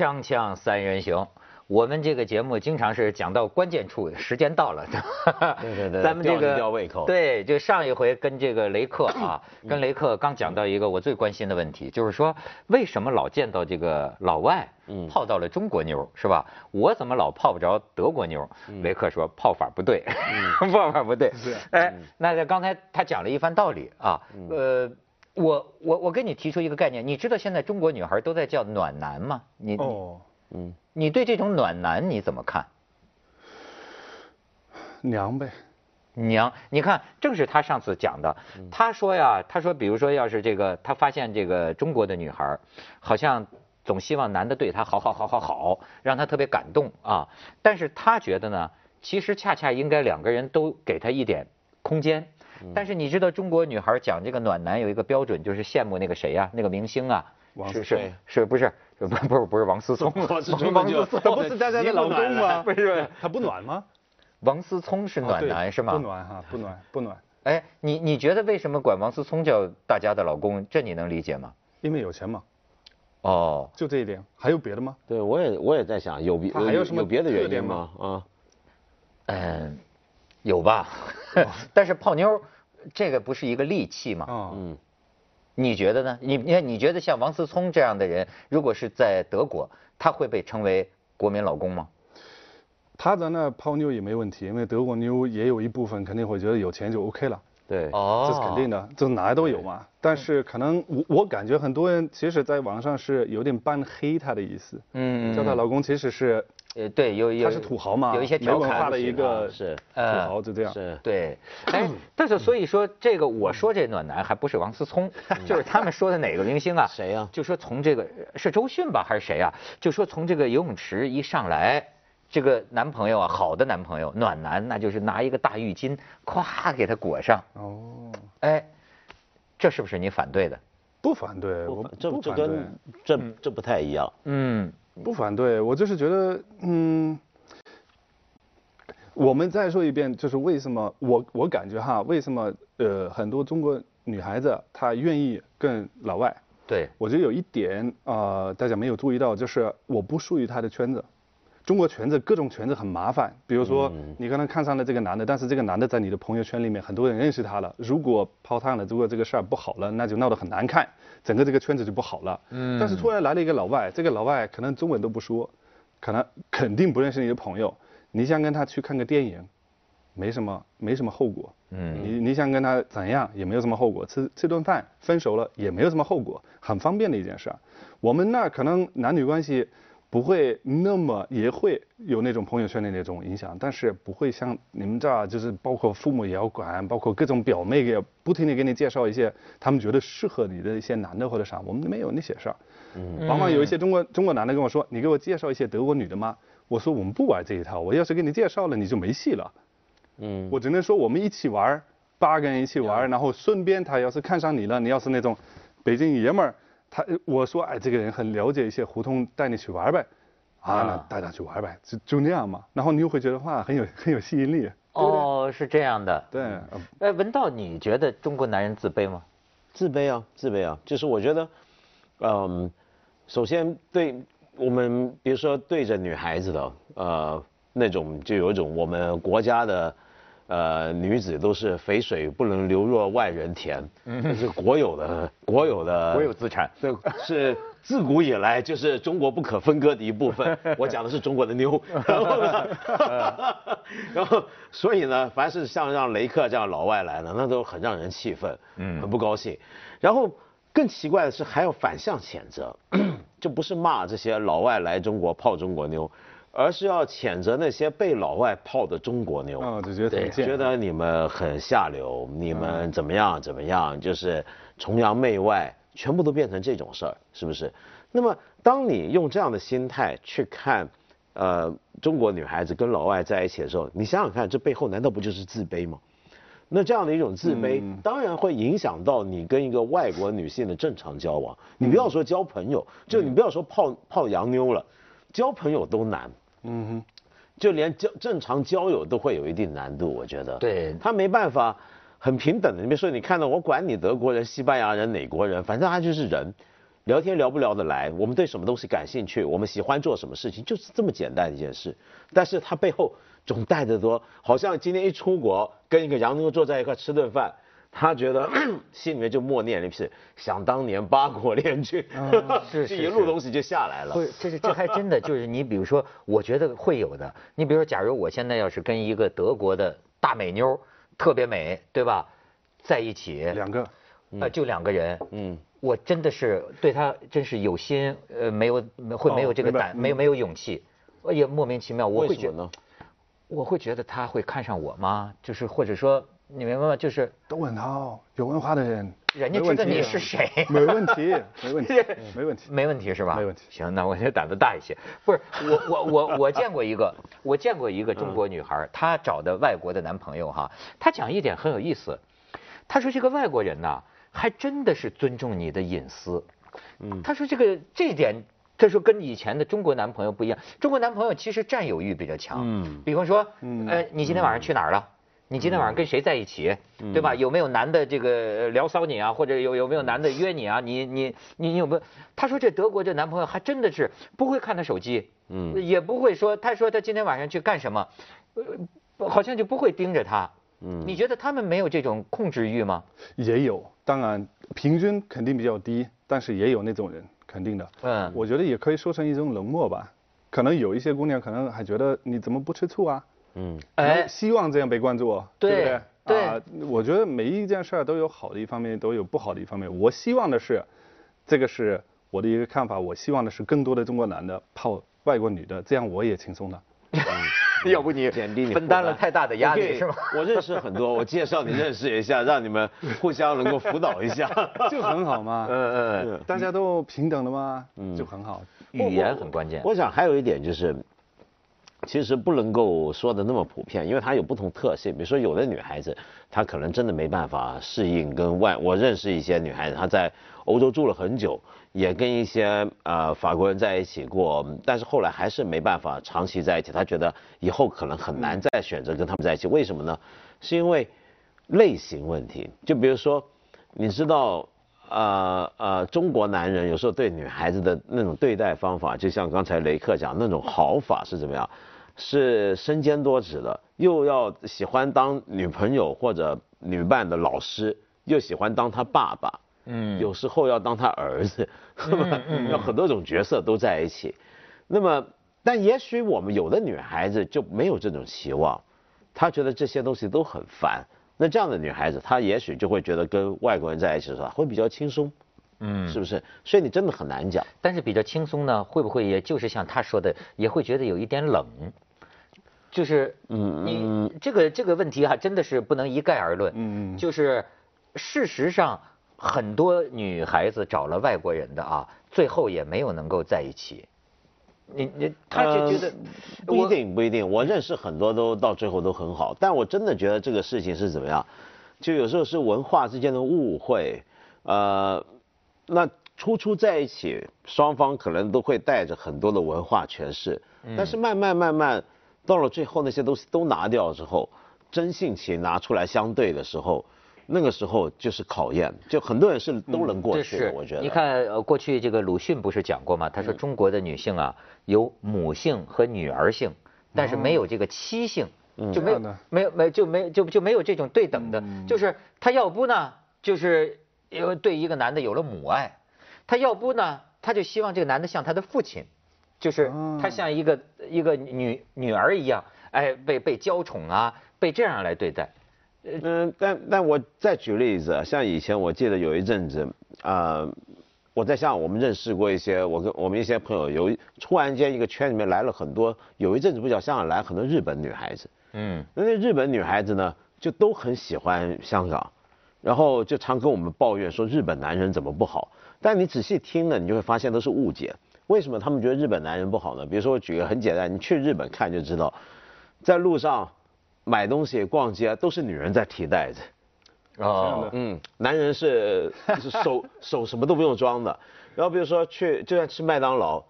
锵锵三人行，我们这个节目经常是讲到关键处，时间到了。对对对咱们这个吊胃口对，就上一回跟这个雷克啊，跟雷克刚讲到一个我最关心的问题，就是说为什么老见到这个老外嗯泡到了中国妞，是吧？我怎么老泡不着德国妞？雷克说泡法不对，泡法不对。哎，那这刚才他讲了一番道理啊，呃。我我我跟你提出一个概念，你知道现在中国女孩都在叫暖男吗？你你哦，嗯，你对这种暖男你怎么看？娘呗，娘，你看，正是他上次讲的，他说呀，他说，比如说，要是这个，他发现这个中国的女孩，好像总希望男的对她好好好好好，让她特别感动啊。但是他觉得呢，其实恰恰应该两个人都给她一点空间。但是你知道中国女孩讲这个暖男有一个标准，就是羡慕那个谁呀、那个明星啊，王是是对是不是 不不是不是王思聪，王思聪王思聪他 不是大家的老公吗？不是他不暖吗？王思聪是暖男是吗？不暖哈，不暖不暖，哎，你你觉得为什么管王思聪叫大家的老公？这你能理解吗？因为有钱嘛，哦，就这一点。还有别的吗？对我也我也在想，有别还有什么有别的原因吗吗？啊，嗯，有吧？但是泡妞这个不是一个利器吗？啊，嗯，你觉得呢？你你看，你觉得像王思聪这样的人，如果是在德国，他会被称为国民老公吗？他在那泡妞也没问题，因为德国妞也有一部分肯定会觉得有钱就 OK 了，对，哦这是肯定的，这哪都有嘛。但是可能我我感觉很多人其实在网上是有点半黑他的意思，嗯叫她老公其实是呃，对，有有他是土豪嘛，有一些调侃的一个是土呃豪，就这样。是，对，哎，但是所以说这个我说这暖男还不是王思聪，就是他们说的哪个明星啊？谁呀就说从这个是周迅吧还是谁啊？就说从这个游泳池一上来，这个男朋友啊，好的男朋友暖男，那就是拿一个大浴巾，咵给他裹上，哦，哎，这是不是你反对的？不反对，我不反这不反对。这跟这这不太一样，嗯不反对，我就是觉得，嗯，我们再说一遍，就是为什么我我感觉哈，为什么呃很多中国女孩子她愿意跟老外，对，我觉得有一点啊、呃大家没有注意到，就是我不属于她的圈子。中国圈子各种圈子很麻烦，比如说你可能看上了这个男的，但是这个男的在你的朋友圈里面很多人认识他了，如果泡汤了，如果这个事儿不好了，那就闹得很难看，整个这个圈子就不好了。嗯。但是突然来了一个老外，这个老外可能中文都不说，可能肯定不认识你的朋友，你想跟他去看个电影，没什么没什么后果。嗯你你想跟他怎样也没有什么后果，吃吃顿饭分手了也没有什么后果，很方便的一件事儿。我们那儿可能男女关系不会那么，也会有那种朋友圈的那种影响，但是不会像你们这儿，就是包括父母也要管，包括各种表妹也不停的给你介绍一些他们觉得适合你的一些男的或者啥，我们没有那些事儿。嗯，往往有一些中国中国男的跟我说，你给我介绍一些德国女的吗？我说我们不玩这一套，我要是给你介绍了，你就没戏了。嗯，我只能说我们一起玩儿，八个人一起玩儿，然后顺便他要是看上你了，你要是那种北京爷们儿，他我说哎这个人很了解一些胡同，带你去玩儿呗，啊啊那带他去玩儿呗，就就那样嘛，然后你又会觉得哇很有很有吸引力，哦，是这样的。对，呃哎，文道，你觉得中国男人自卑吗？自卑啊，自卑啊，就是我觉得，嗯，首先对我们，比如说对着女孩子的，呃，那种就有一种我们国家的，呃，女子都是肥水不能流入外人田，这是国有的，国有的，国有资产。对，是自古以来就是中国不可分割的一部分。我讲的是中国的妞，然后呢，然后所以呢，凡是像让雷克这样老外来呢，那都很让人气愤，嗯，很不高兴。然后更奇怪的是，还要反向谴责，就不是骂这些老外来中国泡中国妞，而是要谴责那些被老外泡的中国妞。啊就觉得觉得你们很下流，你们怎么样怎么样，就是崇洋媚外，全部都变成这种事儿，是不是？那么，当你用这样的心态去看，呃，中国女孩子跟老外在一起的时候，你想想看，这背后难道不就是自卑吗？那这样的一种自卑，当然会影响到你跟一个外国女性的正常交往。你不要说交朋友，就你不要说泡泡洋妞了，交朋友都难。嗯哼，就连交正常交友都会有一定难度，我觉得。对他没办法很平等的。你别说，你看到我管你德国人、西班牙人、哪国人，反正他就是人。聊天聊不聊得来，我们对什么东西感兴趣，我们喜欢做什么事情，就是这么简单一件事。但是他背后总带着多，好像今天一出国跟一个洋妞坐在一块吃顿饭，他觉得 心里面就默念了一句“想当年八国联军”，是 这一路东西就下来了。不是，这是这还真的就是你比如说，我觉得会有的。你比如说，假如我现在要是跟一个德国的大美妞，特别美，对吧，在一起，两个，呃，就两个人，嗯，我真的是对他真是有心，呃，没有会没有这个胆，没有没有勇气，我也莫名其妙，我会觉得？我会觉得他会看上我吗？就是或者说，你明白吗？就是都很好，有文化的人，人家知道你是谁，没问题，没问题，没问题。没问题是吧？没问题行，那我就胆子大一些。不是我我我我见过一个，我见过一个中国女孩，她找的外国的男朋友哈，她讲一点很有意思，她说这个外国人呐，还真的是尊重你的隐私。嗯，她说这个这一点。她说跟以前的中国男朋友不一样，中国男朋友其实占有欲比较强。嗯比方说，嗯呃，你今天晚上去哪儿了？你今天晚上跟谁在一起，对吧？有没有男的这个呃聊骚你啊，或者有有没有男的约你啊？你你你你有没有？他说这德国这男朋友还真的是不会看他手机，嗯也不会说，他说他今天晚上去干什么，呃，好像就不会盯着他。嗯你觉得他们没有这种控制欲吗？也有，当然平均肯定比较低，但是也有那种人，肯定的。嗯我觉得也可以说成一种冷漠吧。可能有一些姑娘可能还觉得你怎么不吃醋啊？嗯哎，希望这样被关注，对不对？对啊，我觉得每一件事儿都有好的一方面，都有不好的一方面。我希望的是，这个是我的一个看法。我希望的是更多的中国男的泡外国女的，这样我也轻松了。要不你减低你分担了太大的压力是吗？我认识很多，我介绍你认识一下，让你们互相能够辅导一下。就很好嘛。嗯嗯，大家都平等的嘛，嗯就很好。语言很关键。我想还有一点就是，其实不能够说的那么普遍，因为它有不同特性。比如说，有的女孩子她可能真的没办法适应跟外。我认识一些女孩子，她在欧洲住了很久，也跟一些呃法国人在一起过，但是后来还是没办法长期在一起。她觉得以后可能很难再选择跟他们在一起。为什么呢？是因为类型问题。就比如说，你知道。呃呃，中国男人有时候对女孩子的那种对待方法，就像刚才雷克讲那种好法是怎么样？是身兼多职的，又要喜欢当女朋友或者女伴的老师，又喜欢当他爸爸，嗯有时候要当他儿子，嗯要很多种角色都在一起。那么，但也许我们有的女孩子就没有这种期望，她觉得这些东西都很烦。那这样的女孩子，她也许就会觉得跟外国人在一起的时候会比较轻松，嗯是不是？所以你真的很难讲。但是比较轻松呢，会不会也就是像他说的，也会觉得有一点冷？就是，嗯你这个这个问题哈、真的是不能一概而论。嗯嗯就是事实上，很多女孩子找了外国人的啊，最后也没有能够在一起。你你，他就觉得、呃不一定不一定，我认识很多都到最后都很好，但我真的觉得这个事情是怎么样，就有时候是文化之间的误会，呃，那初初在一起，双方可能都会带着很多的文化诠释，但是慢慢慢慢到了最后那些东西都拿掉之后，真性情拿出来相对的时候。那个时候就是考验，就很多人是都能过去的，是我觉得。你看，呃，过去这个鲁迅不是讲过吗？他说中国的女性啊，有母性和女儿性，但是没有这个妻性，就没有没有没就没就就没有这种对等的，就是他要不呢，就是呃对一个男的有了母爱，他要不呢，他就希望这个男的像他的父亲，就是他像一个一个女女儿一样，哎，被被娇宠啊，被这样来对待。嗯，但但我再举例子啊，像以前我记得有一阵子，啊，我在像我们认识过一些，我跟我们一些朋友有突然间一个圈里面来了很多，有一阵子不叫香港来很多日本女孩子，嗯。那那日本女孩子呢，就都很喜欢香港，然后就常跟我们抱怨说日本男人怎么不好，但你仔细听了，你就会发现都是误解。为什么他们觉得日本男人不好呢？比如说我举个很简单，你去日本看就知道，在路上买东西、逛街都是女人在提袋子，哦的嗯，男人是是手 手什么都不用装的。然后比如说去就算吃麦当劳，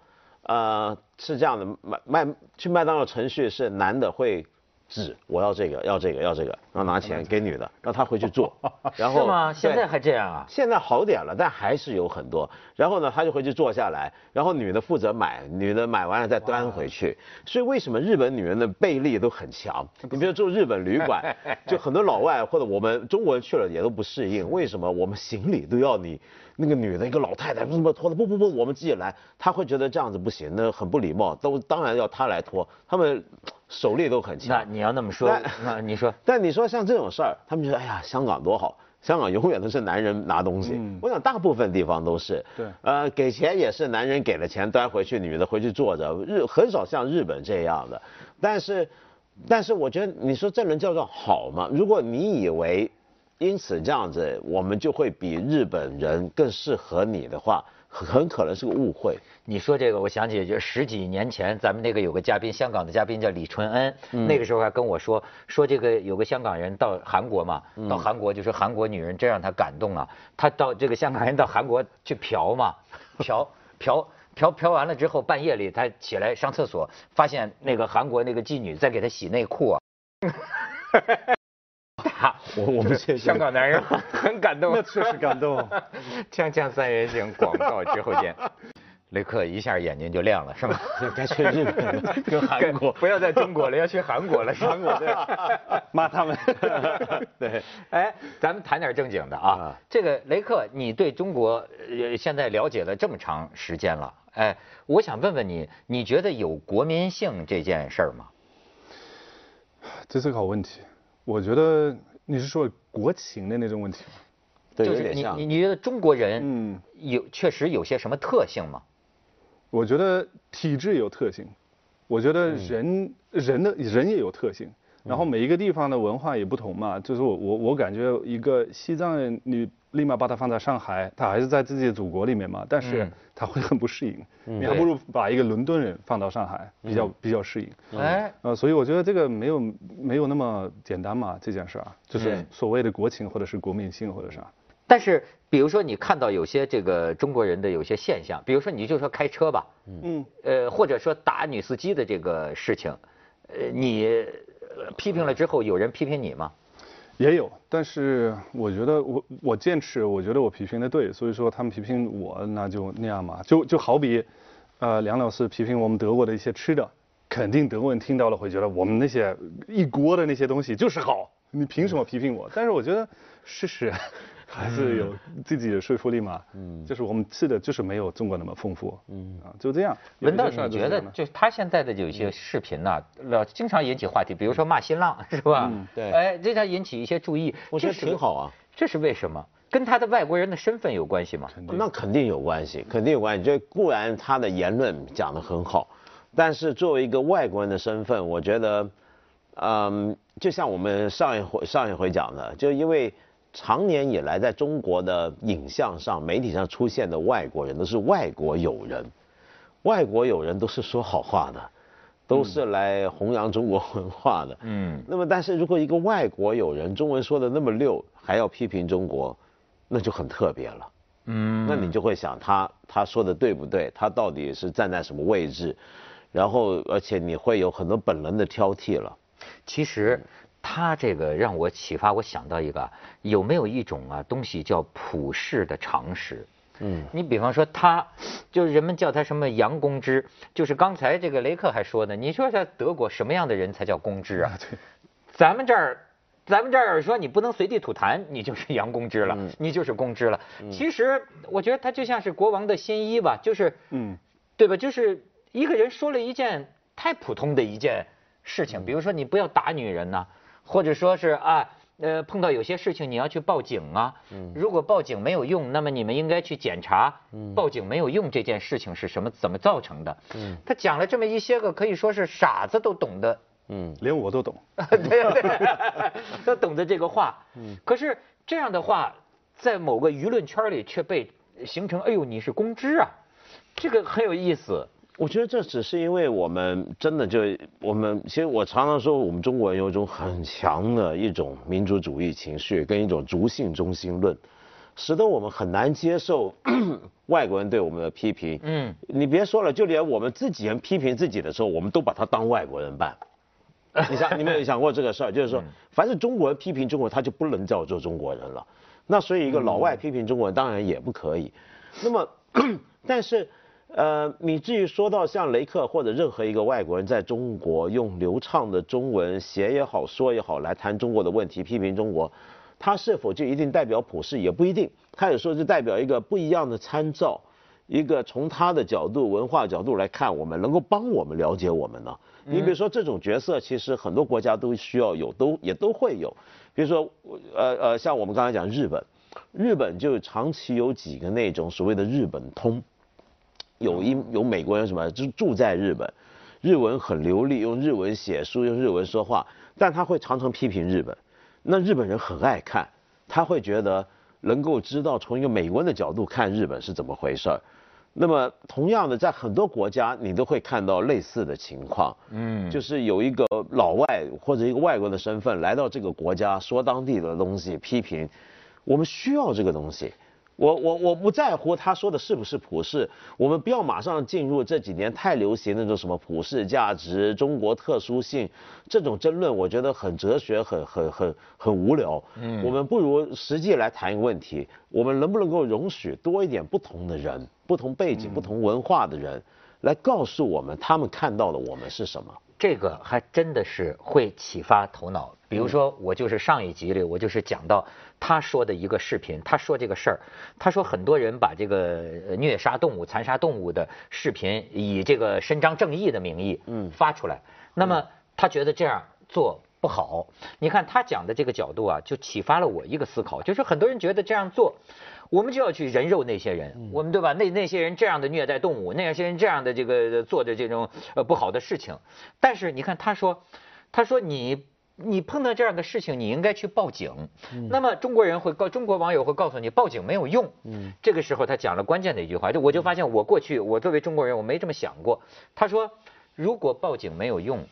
呃，是这样的，麦麦去麦当劳程序是男的会指我要这个要这个要这个，然后拿钱给女的，让她回去做，然后是吗？现在还这样啊？现在好点了，但还是有很多。然后呢，他就回去坐下来，然后女的负责买，女的买完了再端回去。所以为什么日本女人的背力都很强？你比如住日本旅馆，就很多老外或者我们中国人去了也都不适应。为什么我们行李都要你那个女的一个老太太为什么拖的？不不不，我们自己来。他会觉得这样子不行，那很不礼貌，都当然要他来拖。他们手力都很强。那你要那么说那，那你说但你说像这种事儿，他们觉得哎呀，香港多好，香港永远都是男人拿东西。嗯我想大部分地方都是。对呃，给钱也是男人给了钱端回去，女的回去坐着，日很少像日本这样的。但是，但是我觉得你说这能叫做好吗？如果你以为因此这样子，我们就会比日本人更适合你的话，很可能是个误会。你说这个，我想起就十几年前，咱们那个有个嘉宾，香港的嘉宾叫李淳恩，那个时候还跟我说说这个有个香港人到韩国嘛，到韩国就说韩国女人真让他感动啊，他到这个香港人到韩国去嫖嘛，嫖 嫖。嫖嫖完了之后，半夜里他起来上厕所，发现那个韩国那个妓女在给他洗内裤啊。他我我们现在香港男人很感动，那确实感动。锵锵三人行，广告之后见。雷克一下眼睛就亮了，是吧？该去日本跟韩国。不要在中国了，要去韩国了，是 韩国的。骂他们。对，哎，咱们谈点正经的啊啊。这个雷克，你对中国呃现在了解了这么长时间了，哎，我想问问你，你觉得有国民性这件事儿吗？这是个好问题。我觉得你是说国情的那种问题吗？对，就是有点像你你。你觉得中国人嗯，有确实有些什么特性吗？我觉得体制有特性，我觉得人、人的人也有特性，然后每一个地方的文化也不同嘛。就是我我我感觉一个西藏人，你立马把他放在上海，他还是在自己的祖国里面嘛，但是嗯他会很不适应。你还不如把一个伦敦人放到上海，比较比较适应。哎，呃，所以我觉得这个没有没有那么简单嘛，这件事啊，就是嗯所谓的国情或者是国民性或者啥。但是比如说你看到有些这个中国人的有些现象，比如说你就说开车吧，嗯，呃，或者说打女司机的这个事情，呃，你呃批评了之后，有人批评你吗？也有，但是我觉得我我坚持，我觉得我批评的对，所以说他们批评我，那就那样嘛，就就好比，呃，梁老师批评我们德国的一些吃的，肯定德国人听到了会觉得我们那些一锅的那些东西就是好，你凭什么批评我？但是我觉得事实还是有自己的说服力嘛，嗯，就是我们吃的就是没有中国那么丰富，嗯啊，就这样。文道，你觉得就他现在的有些视频呐、老经常引起话题，比如说骂新浪是吧？对哎，这他引起一些注意，我觉得挺好啊。这是为什么？跟他的外国人的身份有关系吗？那肯定有关系，肯定有关系。就固然他的言论讲得很好，但是作为一个外国人的身份，我觉得，嗯，就像我们上一回上一回讲的，就因为长年以来在中国的影像上、媒体上出现的外国人都是外国友人，外国友人都是说好话的，都是来弘扬中国文化的。嗯，那么，但是如果一个外国友人中文说的那么溜，还要批评中国，那就很特别了。嗯，那你就会想他他说的对不对？他到底是站在什么位置？然后，而且你会有很多本能的挑剔了。其实他这个让我启发，我想到一个，有没有一种啊东西叫普世的常识？嗯，你比方说他，就是人们叫他什么杨公知，就是刚才这个雷克还说呢，你说在德国什么样的人才叫公知啊？对，咱们这儿，咱们这儿说你不能随地吐痰，你就是杨公知了，嗯你就是公知了。其实我觉得他就像是国王的新衣吧，就是，嗯，对吧？就是一个人说了一件太普通的一件事情，比如说你不要打女人呐、或者说是啊。呃，碰到有些事情你要去报警啊，嗯如果报警没有用，那么你们应该去检查，报警没有用这件事情是什么怎么造成的。嗯他讲了这么一些个可以说是傻子都懂的嗯连我都懂。对 对，都懂得这个话。嗯可是这样的话，在某个舆论圈里却被形成，哎呦，你是公知啊，这个很有意思。我觉得这只是因为我们真的就我们，其实我常常说，我们中国人有一种很强的一种民族主义情绪，跟一种族性中心论，使得我们很难接受 外国人对我们的批评。嗯，你别说了，就连我们自己人批评自己的时候，我们都把他当外国人办。你想，你们有想过这个事儿？就是说，凡是中国人批评中国，他就不能叫做中国人了。那所以一个老外批评中国人，当然也不可以。那么，但是，呃，你至于说到像雷克或者任何一个外国人在中国用流畅的中文写也好，说也好来谈中国的问题，批评中国，他是否就一定代表普世？也不一定。他有时候就代表一个不一样的参照，一个从他的角度、文化角度来看我们，能够帮我们了解我们呢？你比如说这种角色，其实很多国家都需要有，都也都会有。比如说，呃呃，像我们刚才讲日本，日本就长期有几个那种所谓的日本通，有一有美国人什么就住在日本，日文很流利，用日文写书，用日文说话，但他会常常批评日本。那日本人很爱看，他会觉得能够知道从一个美国人的角度看日本是怎么回事儿。那么同样的，在很多国家你都会看到类似的情况，嗯，就是有一个老外或者一个外国的身份来到这个国家，说当地的东西，批评，我们需要这个东西。我我我不在乎他说的是不是普世，我们不要马上进入这几年太流行那种什么普世价值、中国特殊性这种争论，我觉得很哲学、很很很很无聊。嗯，我们不如实际来谈一个问题：我们能不能够容许多一点不同的人、不同背景、不同文化的人，来告诉我们他们看到的我们是什么？这个还真的是会启发头脑。比如说，我就是上一集里，我就是讲到他说的一个视频，他说这个事儿，他说很多人把这个虐杀动物、残杀动物的视频以这个伸张正义的名义，嗯，发出来。那么他觉得这样做不好。你看他讲的这个角度啊，就启发了我一个思考，就是很多人觉得这样做。我们就要去人肉那些人，我们对吧？那那些人这样的虐待动物，那些人这样的这个做的这种呃不好的事情，但是你看他说，他说你你碰到这样的事情，你应该去报警。那么中国人会告中国网友会告诉你，报警没有用。嗯，这个时候他讲了关键的一句话，就我就发现我过去我作为中国人我没这么想过。他说，如果报警没有用，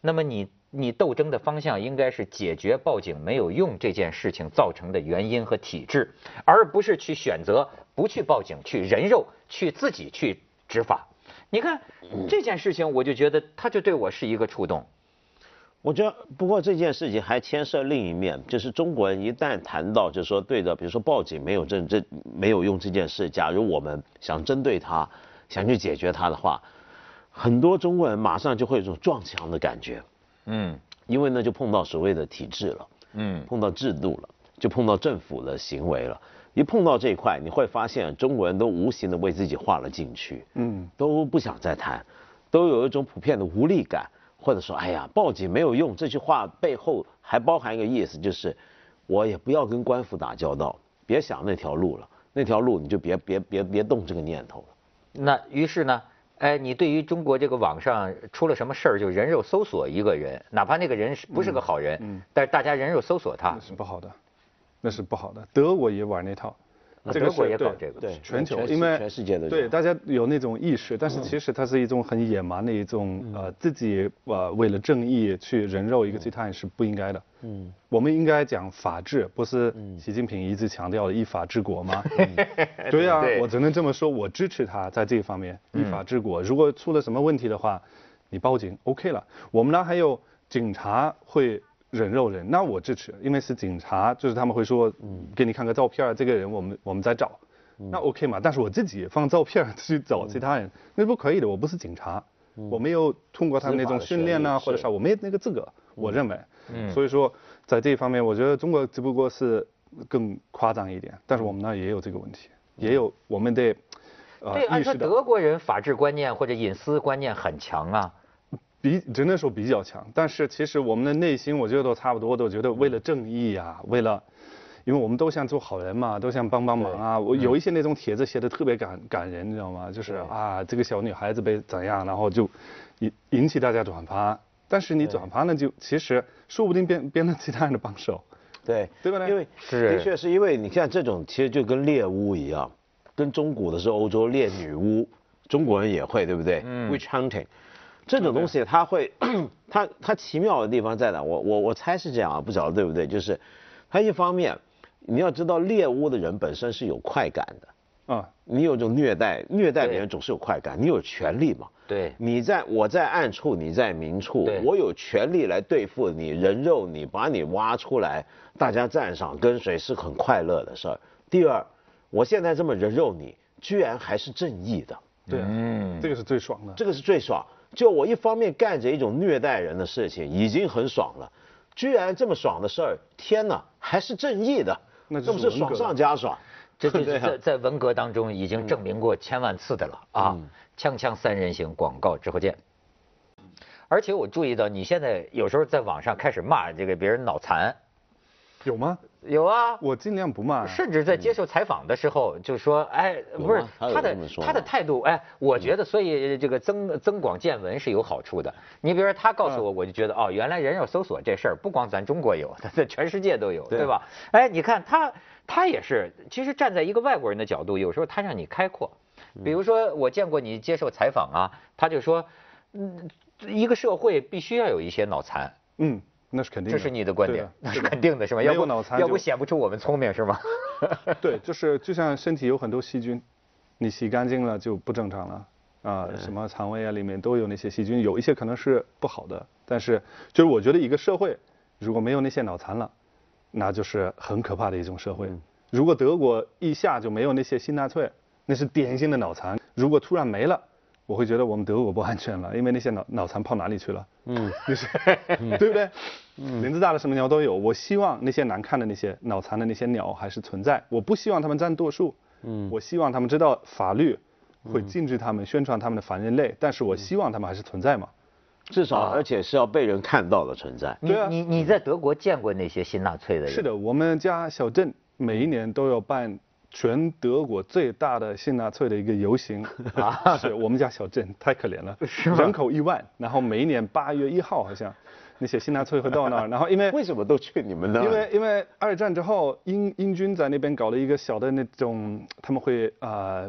那么你。你斗争的方向应该是解决报警没有用这件事情造成的原因和体制，而不是去选择不去报警、去人肉、去自己去执法。你看这件事情，我就觉得他就对我是一个触动。我觉得，不过这件事情还牵涉另一面，就是中国人一旦谈到，就是说对的，比如说报警没有这这没有用这件事，假如我们想针对他，想去解决他的话，很多中国人马上就会有一种撞墙的感觉。嗯，因为呢，就碰到所谓的体制了，嗯，碰到制度了，就碰到政府的行为了。一碰到这一块，你会发现中国人都无形的为自己画了禁区，嗯，都不想再谈，都有一种普遍的无力感，或者说，哎呀，报警没有用。这句话背后还包含一个意思，就是我也不要跟官府打交道，别想那条路了，那条路你就别别别别动这个念头了。那于是呢？哎，你对于中国这个网上出了什么事儿，就人肉搜索一个人，哪怕那个人是不是个好人，嗯，但是大家人肉搜索他，那是不好的，那是不好的。德国也玩那套。德国也搞这个，对全球，因为全世界的对大家有那种意识，但是其实它是一种很野蛮的一种呃自己呃为了正义去人肉一个其他人是不应该的。嗯，我们应该讲法治，不是习近平一直强调的依法治国吗？对呀，我只能这么说，我支持他在这一方面依法治国。如果出了什么问题的话，你报警 OK 了。我们呢还有警察会。人肉人，那我支持，因为是警察，就是他们会说，嗯，给你看个照片，这个人我们我们在找，那 OK 嘛？但是我自己放照片去找其他人，那不可以的，我不是警察，我没有通过他们那种训练呐或者啥，我没有那个资格，我认为，所以说在这一方面，我觉得中国只不过是更夸张一点，但是我们那也有这个问题，也有我们得，对，按说德国人法治观念或者隐私观念很强啊。比只能说比较强，但是其实我们的内心，我觉得都差不多，都觉得为了正义啊，为了，因为我们都想做好人嘛，都想帮帮忙啊。我有一些那种帖子写的特别感感人，你知道吗？就是啊，这个小女孩子被怎样，然后就引引起大家转发。但是你转发呢，就其实说不定变变成其他人的帮手。对，对吧？因为的确是因为你看这种，其实就跟猎巫一样，跟中古的是欧洲猎女巫，中国人也会，对不对嗯？Witch hunting。这种东西它会，它它奇妙的地方在哪？我我我猜是这样啊，不晓得对不对？就是，它一方面，你要知道猎物的人本身是有快感的，啊，你有种虐待，虐待别人总是有快感，你有权利嘛？对你在我在暗处，你在明处，我有权利来对付你，人肉你，把你挖出来，大家赞赏跟随是很快乐的事儿。第二，我现在这么人肉你，居然还是正义的，对啊，嗯这个是最爽的。这个是最爽。就我一方面干着一种虐待人的事情，已经很爽了，居然这么爽的事儿，天哪，还是正义的，那就是这不是爽上加爽？这这这啊在在文革当中已经证明过千万次的了啊！锵锵三人行广告之后见。而且我注意到你现在有时候在网上开始骂这个别人脑残，有吗？有啊，我尽量不骂。甚至在接受采访的时候就说，哎，不是他的他的态度，哎，我觉得所以这个增增广见闻是有好处的。你比如说他告诉我，我就觉得哦，原来人肉搜索这事儿不光咱中国有，在 全世界都有，对对吧？哎，你看他他也是，其实站在一个外国人的角度，有时候他让你开阔。比如说我见过你接受采访啊，他就说，嗯，一个社会必须要有一些脑残。嗯，那是肯定的。这是你的观点，那是肯定的是吧？要不脑残要不显不出我们聪明是吗？对，就是就像身体有很多细菌，你洗干净了就不正常了啊，什么肠胃啊里面都有那些细菌，有一些可能是不好的，但是就是我觉得一个社会如果没有那些脑残了，那就是很可怕的一种社会。如果德国一下就没有那些新纳粹，那是典型的脑残。如果突然没了，我会觉得我们德国不安全了，因为那些脑脑残跑哪里去了？嗯，就是 对不对？嗯林子大的什么鸟都有。我希望那些难看的那些脑残的那些鸟还是存在，我不希望他们占多数。嗯，我希望他们知道法律会禁止他们宣传他们的反人类，但是我希望他们还是存在嘛。至少而且是要被人看到的存在。你对啊你你在德国见过那些新纳粹的人？是的，我们家小镇每一年都要办全德国最大的新纳粹的一个游行 啊！是我们家小镇太可怜了，人口一万，然后每一年八月一号好像那些新纳粹会到那儿，然后因为 为什么都去你们那儿？因为因为二战之后，英英军在那边搞了一个小的那种，他们会呃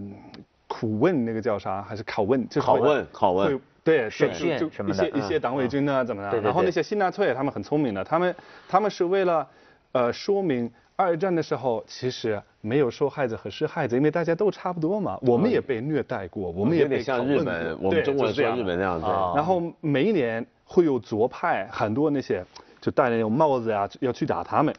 苦问那个叫啥，还是拷问？就是拷问拷问会对，审就什么的一些一些党卫军啊怎么样？对对对然后那些新纳粹他们很聪明的，他们他们是为了呃说明二战的时候其实没有受害者和施害者，因为大家都差不多嘛，我们也被虐待过，我们也有点像日本，我们中国是这样日本那样子。啊然后每一年会有左派很多那些就戴那种帽子呀，要去打他们。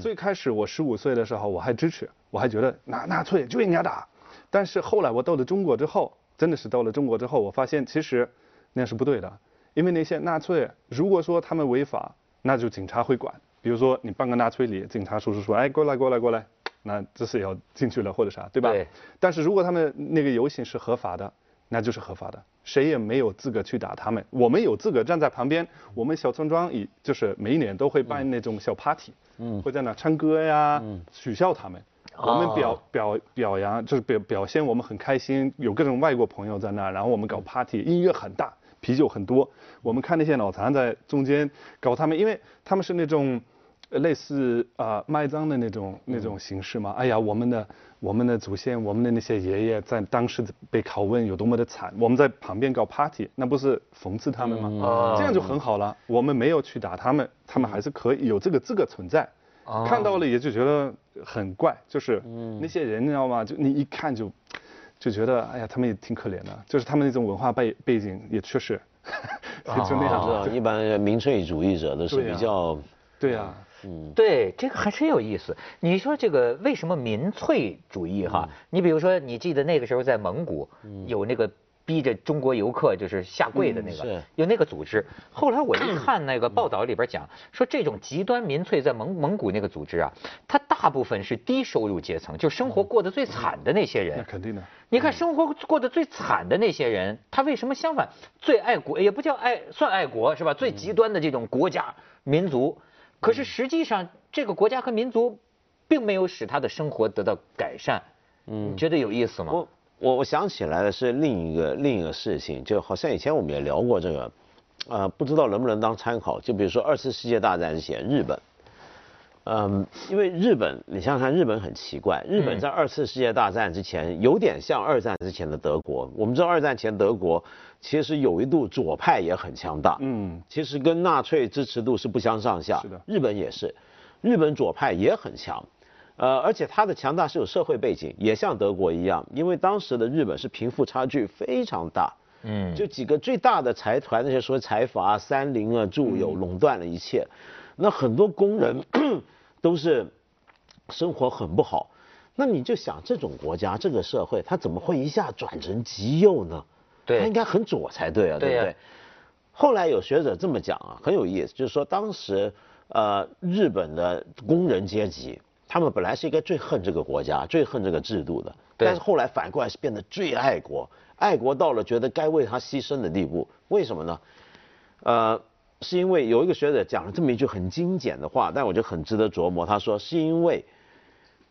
最开始我十五岁的时候我还支持，我还觉得纳纳粹就应该打。但是后来我到了中国之后，真的是到了中国之后，我发现其实那是不对的，因为那些纳粹如果说他们违法，那就警察会管。比如说你办个纳粹礼，警察叔叔说，哎，过来过来过来，那这是要进去了或者啥，对吧？对但是如果他们那个游行是合法的，那就是合法的，谁也没有资格去打他们。我们有资格站在旁边，我们小村庄以就是每一年都会办那种小 party，嗯，会在那唱歌呀，嗯取笑他们。我们表表表扬就是表表现我们很开心，有各种外国朋友在那，然后我们搞 party，音乐很大，啤酒很多。我们看那些脑残在中间搞他们，因为他们是那种呃类似啊、呃卖赃的那种那种形式嘛。哎呀，我们的我们的祖先，我们的那些爷爷在当时被拷问有多么的惨，我们在旁边搞 party，那不是讽刺他们吗？哦这样就很好了。我们没有去打他们，他们还是可以有这个资格存在。看到了也就觉得很怪，就是那些人你知道吗？就你一看就就觉得，哎呀，他们也挺可怜的，就是他们那种文化背背景也确实 就那样知道子。一般民粹主义者都是比较对呀、对，这个还真有意思。你说这个为什么民粹主义哈？你比如说，你记得那个时候在蒙古有那个逼着中国游客就是下跪的那个，是有那个组织。后来我一看那个报道里边讲，说这种极端民粹在蒙蒙古那个组织啊，它大部分是低收入阶层，就生活过得最惨的那些人。那肯定的。你看生活过得最惨的那些人，他为什么相反最爱国？也不叫爱，算爱国是吧？最极端的这种国家民族，可是实际上这个国家和民族，并没有使他的生活得到改善。嗯，你觉得有意思吗？我我我想起来的是另一个另一个事情，就好像以前我们也聊过这个，呃，不知道能不能当参考。就比如说二次世界大战之前，日本，嗯，因为日本，你想想看，日本很奇怪，日本在二次世界大战之前有点像二战之前的德国。我们知道二战前德国其实有一度左派也很强大，嗯，其实跟纳粹支持度是不相上下。是的日本也是，日本左派也很强。呃，而且它的强大是有社会背景，也像德国一样，因为当时的日本是贫富差距非常大，嗯，就几个最大的财团，那些说财阀啊、三菱啊、住友垄断了一切，那很多工人 都是生活很不好。那你就想，这种国家、这个社会，它怎么会一下转成极右呢？对它应该很左才对啊，对对不对？后来有学者这么讲啊，很有意思，就是说当时呃日本的工人阶级，他们本来是一个最恨这个国家、最恨这个制度的，但是后来反过来是变得最爱国，爱国到了觉得该为他牺牲的地步。为什么呢？呃，是因为有一个学者讲了这么一句很精简的话，但我觉得很值得琢磨。他说是因为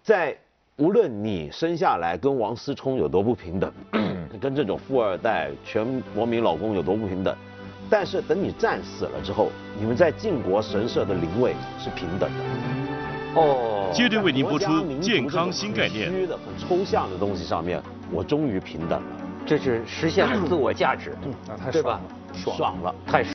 在无论你生下来跟王思聪有多不平等，跟这种富二代全国民老公有多不平等，但是等你战死了之后，你们在靖国神社的灵位是平等的。哦，接着为您播出健康新概念很。虚的、很抽象的东西上面，我终于平等了，这是实现了自我价值，对吧爽了，？爽。爽了。太爽。